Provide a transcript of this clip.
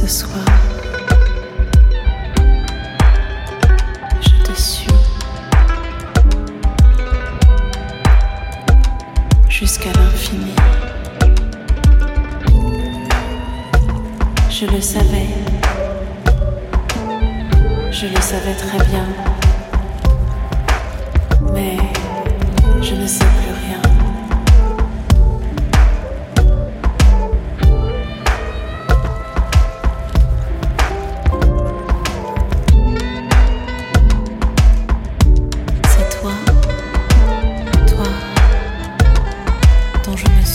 ce soir. Je te suis jusqu'à l'infini. Je le savais. Je le savais très bien. Mais...